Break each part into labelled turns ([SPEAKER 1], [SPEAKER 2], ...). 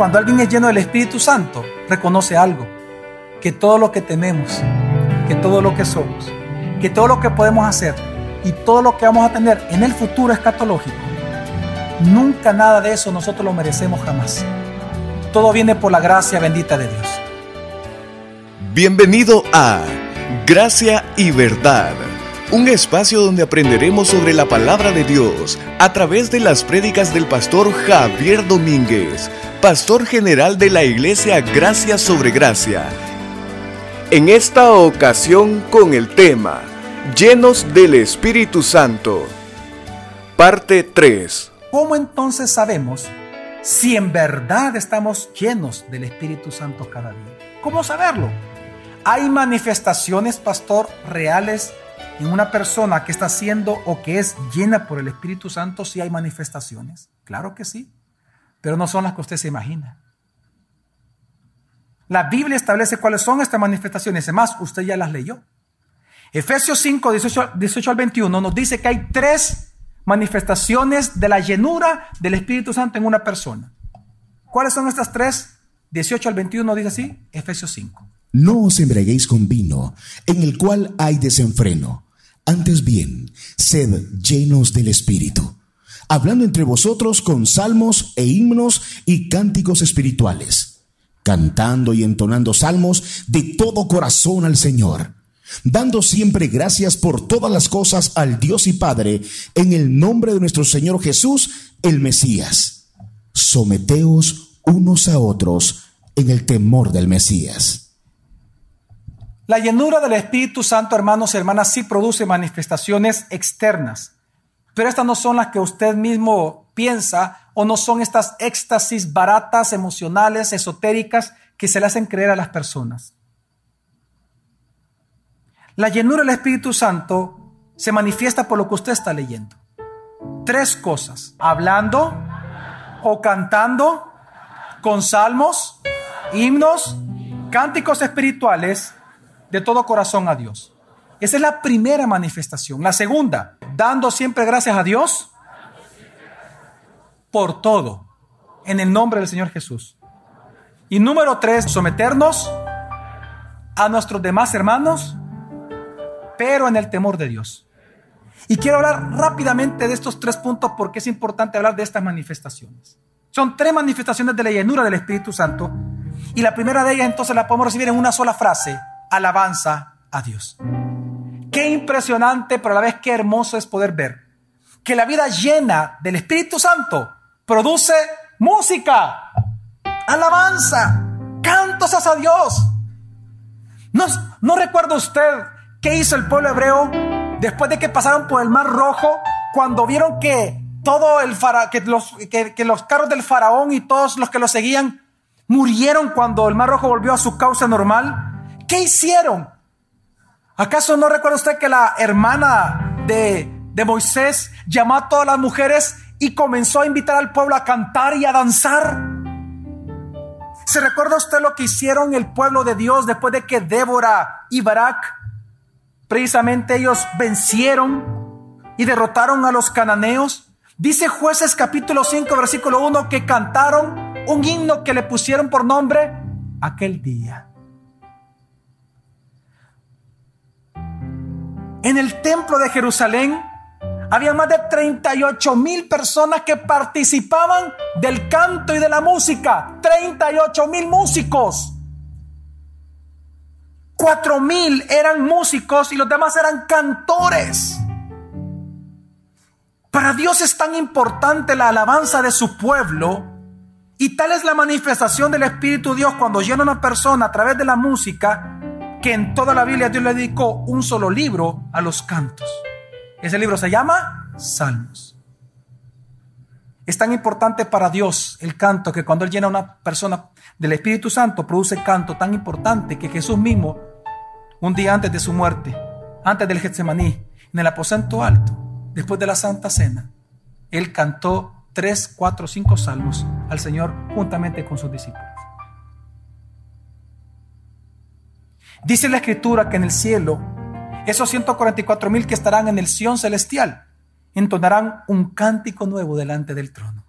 [SPEAKER 1] cuando alguien es lleno del Espíritu Santo, reconoce algo, que todo lo que tenemos, que todo lo que somos, que todo lo que podemos hacer y todo lo que vamos a tener en el futuro escatológico, nunca nada de eso nosotros lo merecemos jamás. Todo viene por la gracia bendita de Dios.
[SPEAKER 2] Bienvenido a Gracia y Verdad, un espacio donde aprenderemos sobre la palabra de Dios a través de las prédicas del pastor Javier Domínguez, pastor general de la iglesia Gracia sobre Gracia. En esta ocasión con el tema Llenos del Espíritu Santo. Parte 3.
[SPEAKER 1] ¿Cómo entonces sabemos si en verdad estamos llenos del Espíritu Santo cada día? ¿Cómo saberlo? ¿Hay manifestaciones, pastor, reales en una persona que está siendo o que es llena por el Espíritu Santo? Si hay manifestaciones. Claro que sí, pero no son las que usted se imagina. La Biblia establece cuáles son estas manifestaciones. Además, usted ya las leyó. Efesios 5, 18, 18 al 21 nos dice que hay tres manifestaciones de la llenura del Espíritu Santo en una persona. ¿Cuáles son estas tres? 18 al 21 dice así, Efesios 5.
[SPEAKER 3] No os embriaguéis con vino, en el cual hay desenfreno. Antes bien, sed llenos del Espíritu, hablando entre vosotros con salmos e himnos y cánticos espirituales, cantando y entonando salmos de todo corazón al Señor dando siempre gracias por todas las cosas al Dios y Padre, en el nombre de nuestro Señor Jesús, el Mesías. Someteos unos a otros en el temor del Mesías.
[SPEAKER 1] La llenura del Espíritu Santo, hermanos y hermanas, sí produce manifestaciones externas, pero estas no son las que usted mismo piensa o no son estas éxtasis baratas, emocionales, esotéricas que se le hacen creer a las personas. La llenura del Espíritu Santo se manifiesta por lo que usted está leyendo. Tres cosas. Hablando o cantando con salmos, himnos, cánticos espirituales de todo corazón a Dios. Esa es la primera manifestación. La segunda, dando siempre gracias a Dios por todo, en el nombre del Señor Jesús. Y número tres, someternos a nuestros demás hermanos pero en el temor de Dios. Y quiero hablar rápidamente de estos tres puntos porque es importante hablar de estas manifestaciones. Son tres manifestaciones de la llenura del Espíritu Santo. Y la primera de ellas entonces la podemos recibir en una sola frase, alabanza a Dios. Qué impresionante, pero a la vez qué hermoso es poder ver que la vida llena del Espíritu Santo produce música, alabanza, cantos a Dios. No, no recuerda usted ¿Qué hizo el pueblo hebreo después de que pasaron por el Mar Rojo cuando vieron que todo el que los, que, los carros del faraón y todos los que lo seguían murieron cuando el Mar Rojo volvió a su causa normal? ¿Qué hicieron? ¿Acaso no recuerda usted que la hermana de, de Moisés llamó a todas las mujeres y comenzó a invitar al pueblo a cantar y a danzar? ¿Se recuerda usted lo que hicieron el pueblo de Dios después de que Débora y Barak Precisamente ellos vencieron y derrotaron a los cananeos. Dice jueces capítulo 5 versículo 1 que cantaron un himno que le pusieron por nombre aquel día. En el templo de Jerusalén había más de 38 mil personas que participaban del canto y de la música. 38 mil músicos. Cuatro mil eran músicos y los demás eran cantores. Para Dios es tan importante la alabanza de su pueblo y tal es la manifestación del Espíritu Dios cuando llena a una persona a través de la música que en toda la Biblia Dios le dedicó un solo libro a los cantos. Ese libro se llama Salmos. Es tan importante para Dios el canto que cuando Él llena a una persona del Espíritu Santo produce canto tan importante que Jesús mismo un día antes de su muerte, antes del Getsemaní, en el aposento alto, después de la Santa Cena, él cantó tres, cuatro, cinco salmos al Señor juntamente con sus discípulos. Dice la Escritura que en el cielo, esos 144 mil que estarán en el Sión celestial, entonarán un cántico nuevo delante del trono.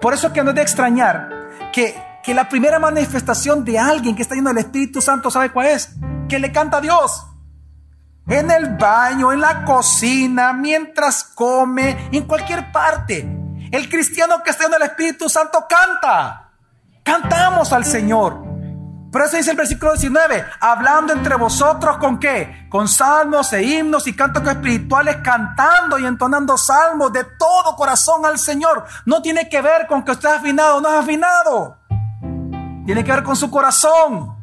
[SPEAKER 1] Por eso que no es de extrañar que, que la primera manifestación de alguien que está lleno del Espíritu Santo, ¿sabe cuál es? Que le canta a Dios. En el baño, en la cocina, mientras come, en cualquier parte. El cristiano que está lleno del Espíritu Santo canta. Cantamos al Señor. Por eso dice el versículo 19, hablando entre vosotros con qué? Con salmos e himnos y cantos espirituales, cantando y entonando salmos de todo corazón al Señor. No tiene que ver con que usted es afinado o no es afinado. Tiene que ver con su corazón.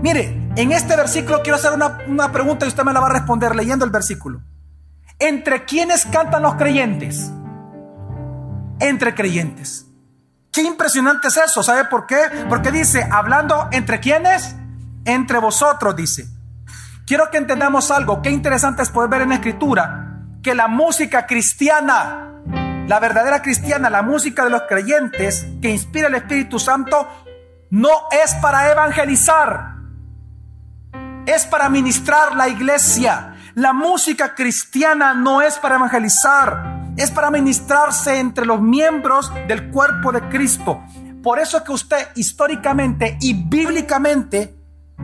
[SPEAKER 1] Mire, en este versículo quiero hacer una, una pregunta y usted me la va a responder leyendo el versículo. ¿Entre quiénes cantan los creyentes? Entre creyentes. Qué impresionante es eso. ¿Sabe por qué? Porque dice, hablando entre quiénes? Entre vosotros, dice. Quiero que entendamos algo. Qué interesante es poder ver en la escritura que la música cristiana, la verdadera cristiana, la música de los creyentes que inspira el Espíritu Santo, no es para evangelizar. Es para ministrar la iglesia. La música cristiana no es para evangelizar es para ministrarse entre los miembros del cuerpo de Cristo. Por eso es que usted históricamente y bíblicamente,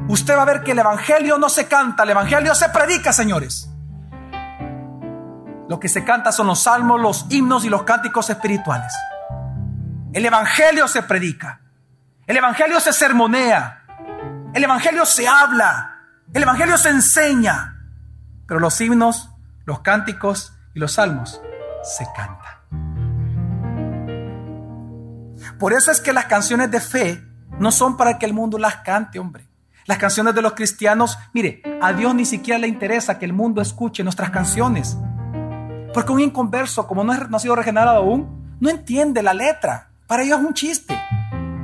[SPEAKER 1] usted va a ver que el Evangelio no se canta, el Evangelio se predica, señores. Lo que se canta son los salmos, los himnos y los cánticos espirituales. El Evangelio se predica. El Evangelio se sermonea. El Evangelio se habla. El Evangelio se enseña. Pero los himnos, los cánticos y los salmos se canta. Por eso es que las canciones de fe no son para que el mundo las cante, hombre. Las canciones de los cristianos, mire, a Dios ni siquiera le interesa que el mundo escuche nuestras canciones. Porque un inconverso, como no, ha sido regenerado aún, no entiende la letra. Para ellos es un chiste.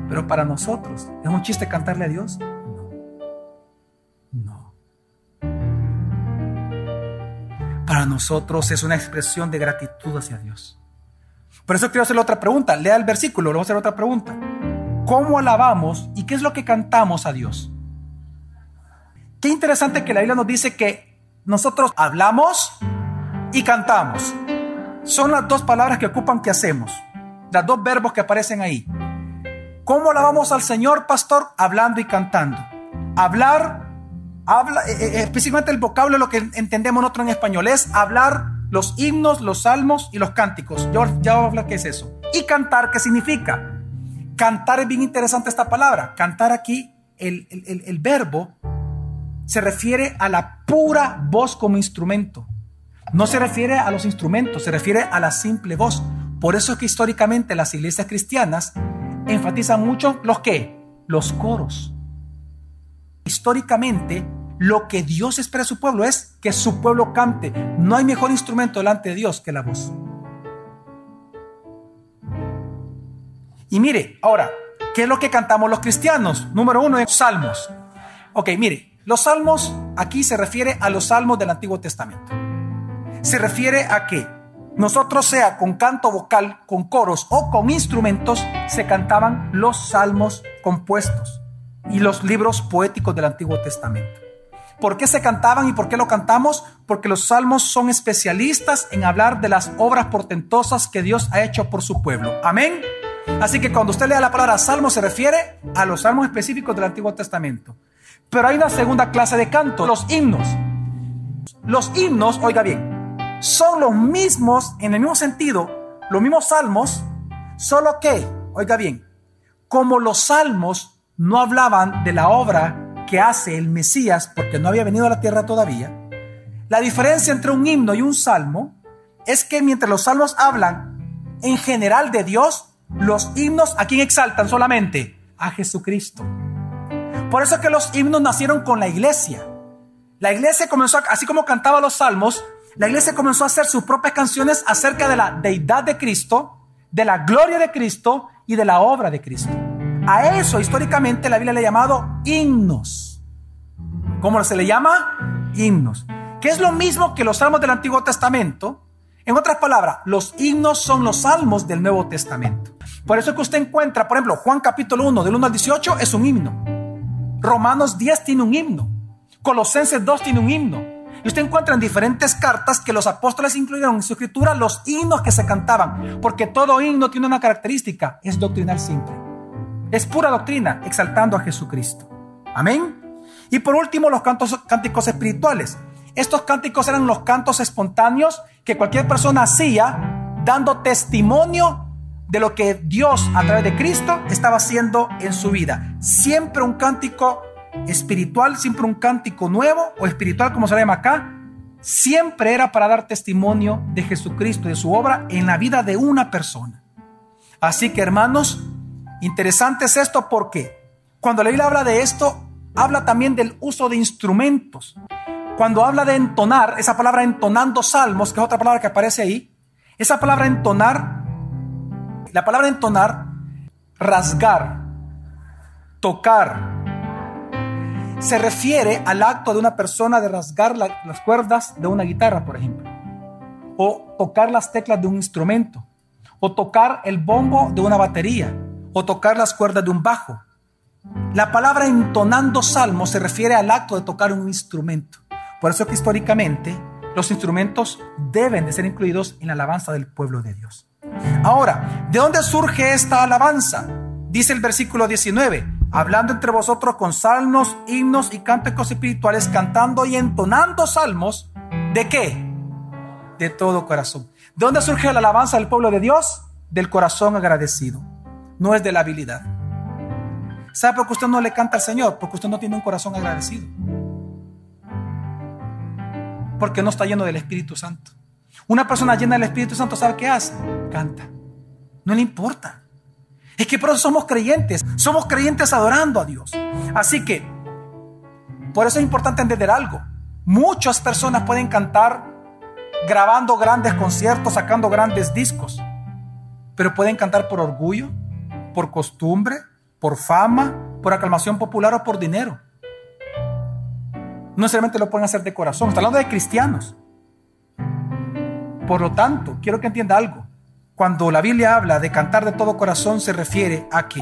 [SPEAKER 1] Pero para nosotros, ¿es un chiste cantarle a Dios? Para nosotros es una expresión de gratitud hacia Dios. Por eso quiero hacerle otra pregunta. Lea el versículo, le a hacer otra pregunta. ¿Cómo alabamos y qué es lo que cantamos a Dios? Qué interesante que la Biblia nos dice que nosotros hablamos y cantamos. Son las dos palabras que ocupan que hacemos. Las dos verbos que aparecen ahí. ¿Cómo alabamos al Señor, pastor? Hablando y cantando. Hablar eh, eh, específicamente el vocablo, lo que entendemos nosotros en español, es hablar los himnos, los salmos y los cánticos. Yo ya voy a hablar qué es eso. Y cantar, ¿qué significa? Cantar es bien interesante esta palabra. Cantar aquí, el, el verbo se refiere a la pura voz como instrumento. No se refiere a los instrumentos, se refiere a la simple voz. Por eso es que históricamente las iglesias cristianas enfatizan mucho los que, los coros. Históricamente, lo que Dios espera de su pueblo es que su pueblo cante. No hay mejor instrumento delante de Dios que la voz. Y mire, ahora, ¿qué es lo que cantamos los cristianos? Número uno es salmos. Ok, mire, los salmos aquí se refiere a los salmos del Antiguo Testamento. Se refiere a que nosotros, sea con canto vocal, con coros o con instrumentos, se cantaban los salmos compuestos y los libros poéticos del Antiguo Testamento. ¿Por qué se cantaban y por qué lo cantamos? Porque los salmos son especialistas en hablar de las obras portentosas que Dios ha hecho por su pueblo. Amén. Así que cuando usted lea la palabra salmo se refiere a los salmos específicos del Antiguo Testamento. Pero hay una segunda clase de canto, los himnos. Los himnos, oiga bien, son los mismos, en el mismo sentido, los mismos salmos, solo que, oiga bien, como los salmos no hablaban de la obra que hace el Mesías porque no había venido a la tierra todavía. La diferencia entre un himno y un salmo es que mientras los salmos hablan en general de Dios, los himnos a quién exaltan solamente a Jesucristo. Por eso es que los himnos nacieron con la iglesia. La iglesia comenzó, así como cantaba los salmos, la iglesia comenzó a hacer sus propias canciones acerca de la deidad de Cristo, de la gloria de Cristo y de la obra de Cristo. A eso históricamente la Biblia le ha llamado himnos. ¿Cómo se le llama? Himnos. Que es lo mismo que los salmos del Antiguo Testamento. En otras palabras, los himnos son los salmos del Nuevo Testamento. Por eso es que usted encuentra, por ejemplo, Juan capítulo 1, del 1 al 18 es un himno. Romanos 10 tiene un himno. Colosenses 2 tiene un himno. Y usted encuentra en diferentes cartas que los apóstoles incluyeron en su escritura los himnos que se cantaban, porque todo himno tiene una característica, es doctrinal simple. Es pura doctrina, exaltando a Jesucristo. Amén. Y por último, los cantos, cánticos espirituales. Estos cánticos eran los cantos espontáneos que cualquier persona hacía dando testimonio de lo que Dios a través de Cristo estaba haciendo en su vida. Siempre un cántico espiritual, siempre un cántico nuevo o espiritual como se llama acá, siempre era para dar testimonio de Jesucristo, de su obra en la vida de una persona. Así que hermanos, interesante es esto porque cuando la Biblia habla de esto, habla también del uso de instrumentos. Cuando habla de entonar, esa palabra entonando salmos, que es otra palabra que aparece ahí, esa palabra entonar, la palabra entonar, rasgar, tocar, se refiere al acto de una persona de rasgar las cuerdas de una guitarra, por ejemplo, o tocar las teclas de un instrumento, o tocar el bombo de una batería, o tocar las cuerdas de un bajo. La palabra entonando salmos se refiere al acto de tocar un instrumento. Por eso que históricamente los instrumentos deben de ser incluidos en la alabanza del pueblo de Dios. Ahora, ¿de dónde surge esta alabanza? Dice el versículo 19, hablando entre vosotros con salmos, himnos y cánticos espirituales, cantando y entonando salmos, ¿de qué? De todo corazón. ¿De dónde surge la alabanza del pueblo de Dios? Del corazón agradecido, no es de la habilidad. ¿Sabe por qué usted no le canta al Señor? Porque usted no tiene un corazón agradecido. Porque no está lleno del Espíritu Santo. Una persona llena del Espíritu Santo, ¿sabe qué hace? Canta. No le importa. Es que por eso somos creyentes. Somos creyentes adorando a Dios. Así que, por eso es importante entender algo. Muchas personas pueden cantar grabando grandes conciertos, sacando grandes discos. Pero pueden cantar por orgullo, por costumbre, por fama, por aclamación popular o por dinero. No necesariamente lo pueden hacer de corazón. Está hablando de cristianos. Por lo tanto, quiero que entienda algo. Cuando la Biblia habla de cantar de todo corazón, se refiere a que,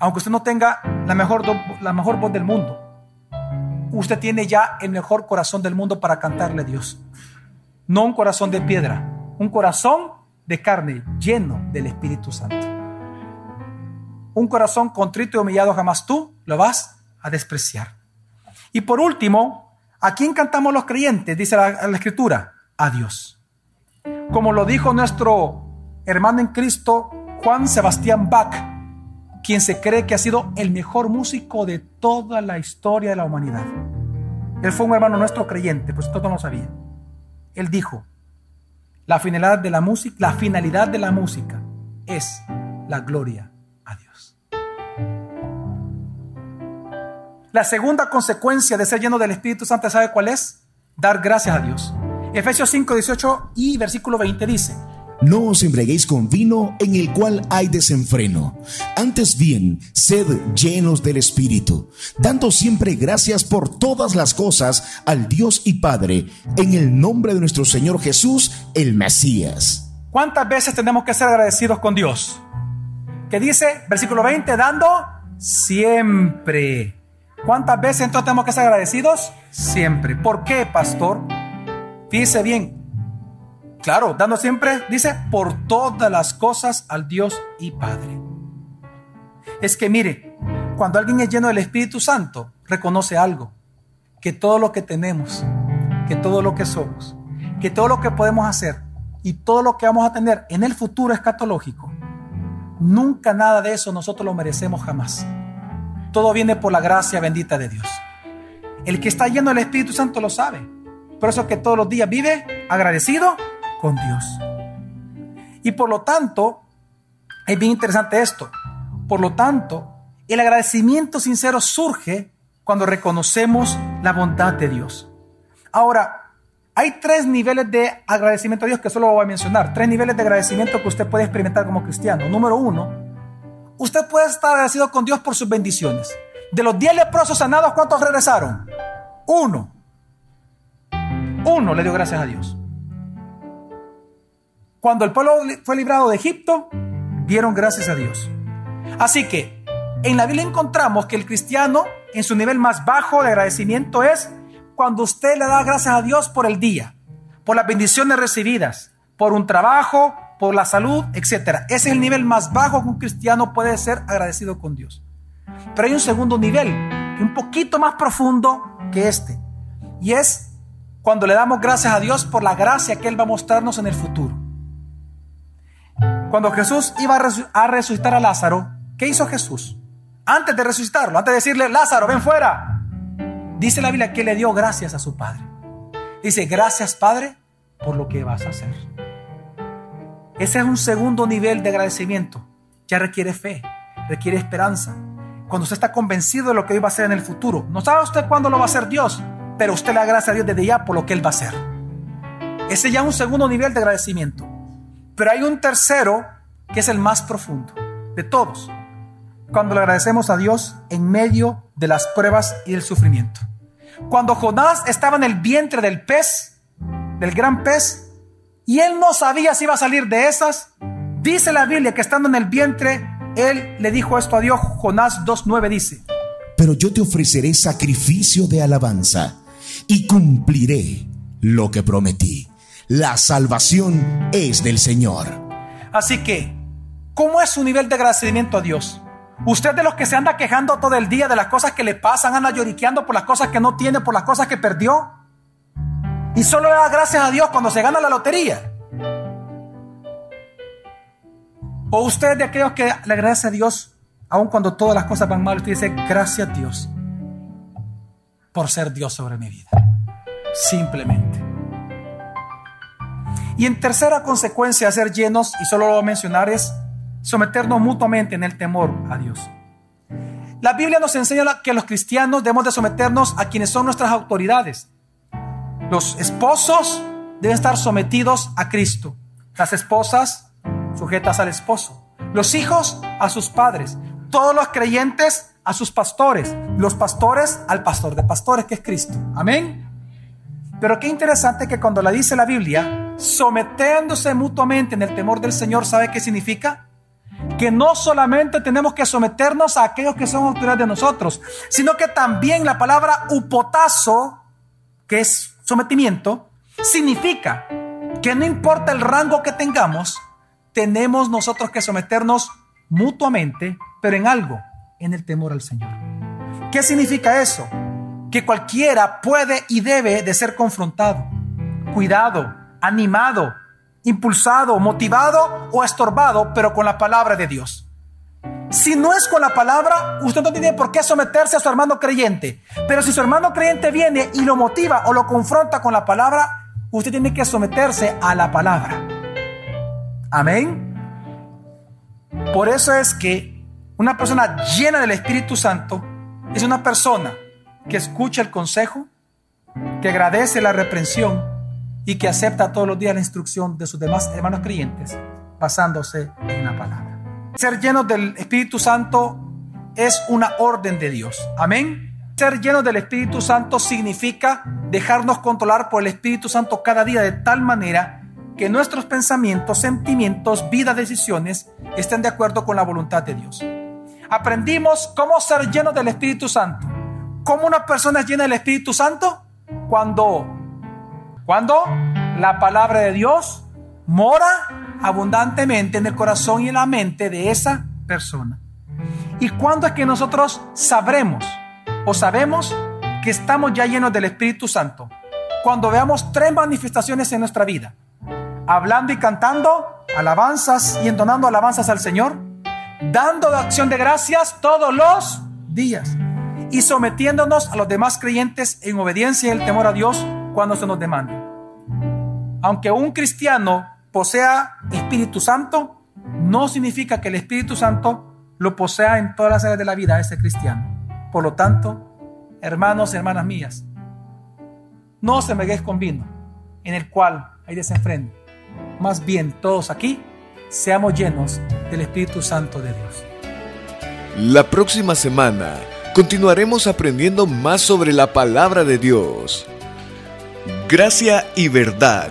[SPEAKER 1] aunque usted no tenga la mejor, la mejor voz del mundo, usted tiene ya el mejor corazón del mundo para cantarle a Dios. No un corazón de piedra, un corazón de carne lleno del Espíritu Santo. Un corazón contrito y humillado jamás tú lo vas a despreciar. Y por último, ¿a quién cantamos los creyentes? Dice la, Escritura, a Dios como lo dijo nuestro hermano en Cristo, Juan Sebastián Bach, quien se cree que ha sido el mejor músico de toda la historia de la humanidad. Él fue un hermano nuestro creyente, pues todo lo sabía. Él dijo, la finalidad de la música es la gloria La segunda consecuencia de ser lleno del Espíritu Santo, ¿sabe cuál es? Dar gracias a Dios. Efesios 5, 18 y versículo 20 dice,
[SPEAKER 3] no os embriaguéis con vino en el cual hay desenfreno. Antes bien, sed llenos del Espíritu, dando siempre gracias por todas las cosas al Dios y Padre, en el nombre de nuestro Señor Jesús, el Mesías.
[SPEAKER 1] ¿Cuántas veces tenemos que ser agradecidos con Dios? Que dice, versículo 20, dando siempre. ¿Cuántas veces entonces tenemos que ser agradecidos? Siempre. ¿Por qué, pastor? Fíjese bien. Claro, dando siempre, dice, por todas las cosas al Dios y Padre. Es que mire, cuando alguien es lleno del Espíritu Santo, reconoce algo, que todo lo que tenemos, que todo lo que somos, que todo lo que podemos hacer y todo lo que vamos a tener en el futuro escatológico, nunca nada de eso nosotros lo merecemos jamás. Todo viene por la gracia bendita de Dios. El que está lleno del Espíritu Santo lo sabe. Por eso es que todos los días vive agradecido con Dios. Y por lo tanto, es bien interesante esto. Por lo tanto, el agradecimiento sincero surge cuando reconocemos la bondad de Dios. Ahora, hay tres niveles de agradecimiento a Dios que solo voy a mencionar. Tres niveles de agradecimiento que usted puede experimentar como cristiano. Número uno, usted puede estar agradecido con Dios por sus bendiciones. De los diez leprosos sanados, ¿cuántos regresaron? Uno. Uno le dio gracias a Dios. Cuando el pueblo fue librado de Egipto, dieron gracias a Dios. Así que en la Biblia encontramos que el cristiano en su nivel más bajo de agradecimiento es cuando usted le da gracias a Dios por el día, por las bendiciones recibidas, por un trabajo, por la salud, etc. Ese es el nivel más bajo que un cristiano puede ser agradecido con Dios. Pero hay un segundo nivel, un poquito más profundo que este. Y es cuando le damos gracias a Dios por la gracia que Él va a mostrarnos en el futuro. Cuando Jesús iba a resucitar a Lázaro, ¿qué hizo Jesús? Antes de resucitarlo, antes de decirle, Lázaro, ven fuera. Dice la Biblia que le dio gracias a su Padre. Dice, gracias Padre por lo que vas a hacer. Ese es un segundo nivel de agradecimiento. Ya requiere fe, requiere esperanza. Cuando usted está convencido de lo que hoy va a hacer en el futuro, no sabe usted cuándo lo va a hacer Dios, pero usted le agradece a Dios desde ya por lo que Él va a hacer. Ese ya es un segundo nivel de agradecimiento. Pero hay un tercero que es el más profundo de todos. Cuando le agradecemos a Dios en medio de las pruebas y del sufrimiento. Cuando Jonás estaba en el vientre del pez, del gran pez, y él no sabía si iba a salir de esas. Dice la Biblia que estando en el vientre, él le dijo esto a Dios. Jonás 2.9 dice.
[SPEAKER 3] Pero yo te ofreceré sacrificio de alabanza y cumpliré lo que prometí. La salvación es del Señor.
[SPEAKER 1] Así que, ¿cómo es su nivel de agradecimiento a Dios? Usted de los que se anda quejando todo el día de las cosas que le pasan, anda lloriqueando por las cosas que no tiene, por las cosas que perdió y solo le da gracias a Dios cuando se gana la lotería. O usted de aquellos que le agradece a Dios aun cuando todas las cosas van mal, usted dice gracias a Dios por ser Dios sobre mi vida. Simplemente. Y en tercera consecuencia, ser llenos, y solo lo voy a mencionar, es someternos mutuamente en el temor a Dios. La Biblia nos enseña que los cristianos debemos de someternos a quienes son nuestras autoridades. Los esposos deben estar sometidos a Cristo. Las esposas sujetas al esposo. Los hijos a sus padres. Todos los creyentes a sus pastores. Los pastores al pastor de pastores que es Cristo. Amén. Pero qué interesante que cuando la dice la Biblia, sometiéndose mutuamente en el temor del Señor, ¿sabe qué significa? Que no solamente tenemos que someternos a aquellos que son autoridades de nosotros, sino que también la palabra upotazo, que es sometimiento significa que no importa el rango que tengamos, tenemos nosotros que someternos mutuamente, pero en algo, en el temor al Señor. ¿Qué significa eso? Que cualquiera puede y debe de ser confrontado, cuidado, animado, impulsado, motivado o estorbado, pero con la palabra de Dios. Si no es con la palabra, usted no tiene por qué someterse a su hermano creyente. Pero si su hermano creyente viene y lo motiva o lo confronta con la palabra, usted tiene que someterse a la palabra. Amén. Por eso es que una persona llena del Espíritu Santo es una persona que escucha el consejo, que agradece la reprensión y que acepta todos los días la instrucción de sus demás hermanos creyentes basándose en la palabra. Ser llenos del Espíritu Santo es una orden de Dios. Amén. Ser llenos del Espíritu Santo significa dejarnos controlar por el Espíritu Santo cada día de tal manera que nuestros pensamientos, sentimientos, vida, decisiones estén de acuerdo con la voluntad de Dios. Aprendimos cómo ser llenos del Espíritu Santo. ¿Cómo una persona es llena del Espíritu Santo? Cuando, cuando la palabra de Dios mora abundantemente en el corazón y en la mente de esa persona. ¿Y cuándo es que nosotros sabremos o sabemos que estamos ya llenos del Espíritu Santo? Cuando veamos tres manifestaciones en nuestra vida. Hablando y cantando alabanzas y entonando alabanzas al Señor. Dando acción de gracias todos los días. Y sometiéndonos a los demás creyentes en obediencia y el temor a Dios cuando se nos demande. Aunque un cristiano posea Espíritu Santo, no significa que el Espíritu Santo lo posea en todas las áreas de la vida de ese cristiano. Por lo tanto, hermanos y hermanas mías, no se me con vino en el cual hay desenfreno. Más bien, todos aquí seamos llenos del Espíritu Santo de Dios.
[SPEAKER 2] La próxima semana continuaremos aprendiendo más sobre la palabra de Dios. Gracia y verdad